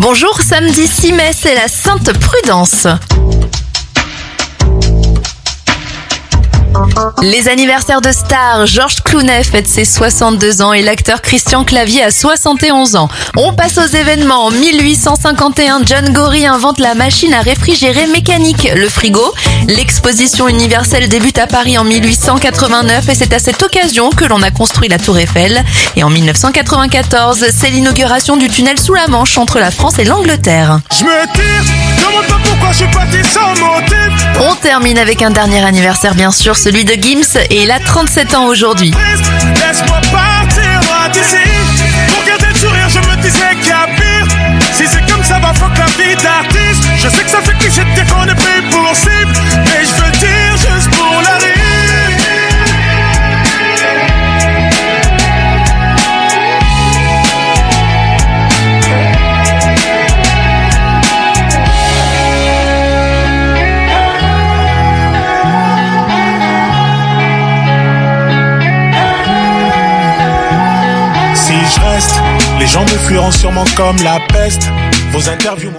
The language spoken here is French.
Bonjour, samedi 6 mai, c'est la Sainte Prudence. Les anniversaires de stars, Georges Clounet fête ses 62 ans et l'acteur Christian Clavier a 71 ans. On passe aux événements. En 1851, John Gorey invente la machine à réfrigérer mécanique, le frigo. L'exposition universelle débute à Paris en 1889 et c'est à cette occasion que l'on a construit la Tour Eiffel. Et en 1994, c'est l'inauguration du tunnel sous la Manche entre la France et l'Angleterre. Je me tire, demande pourquoi je suis parti sans motif. Termine avec un dernier anniversaire bien sûr, celui de Gims et il a 37 ans aujourd'hui. Les gens me fuiront sûrement comme la peste. Vos interviews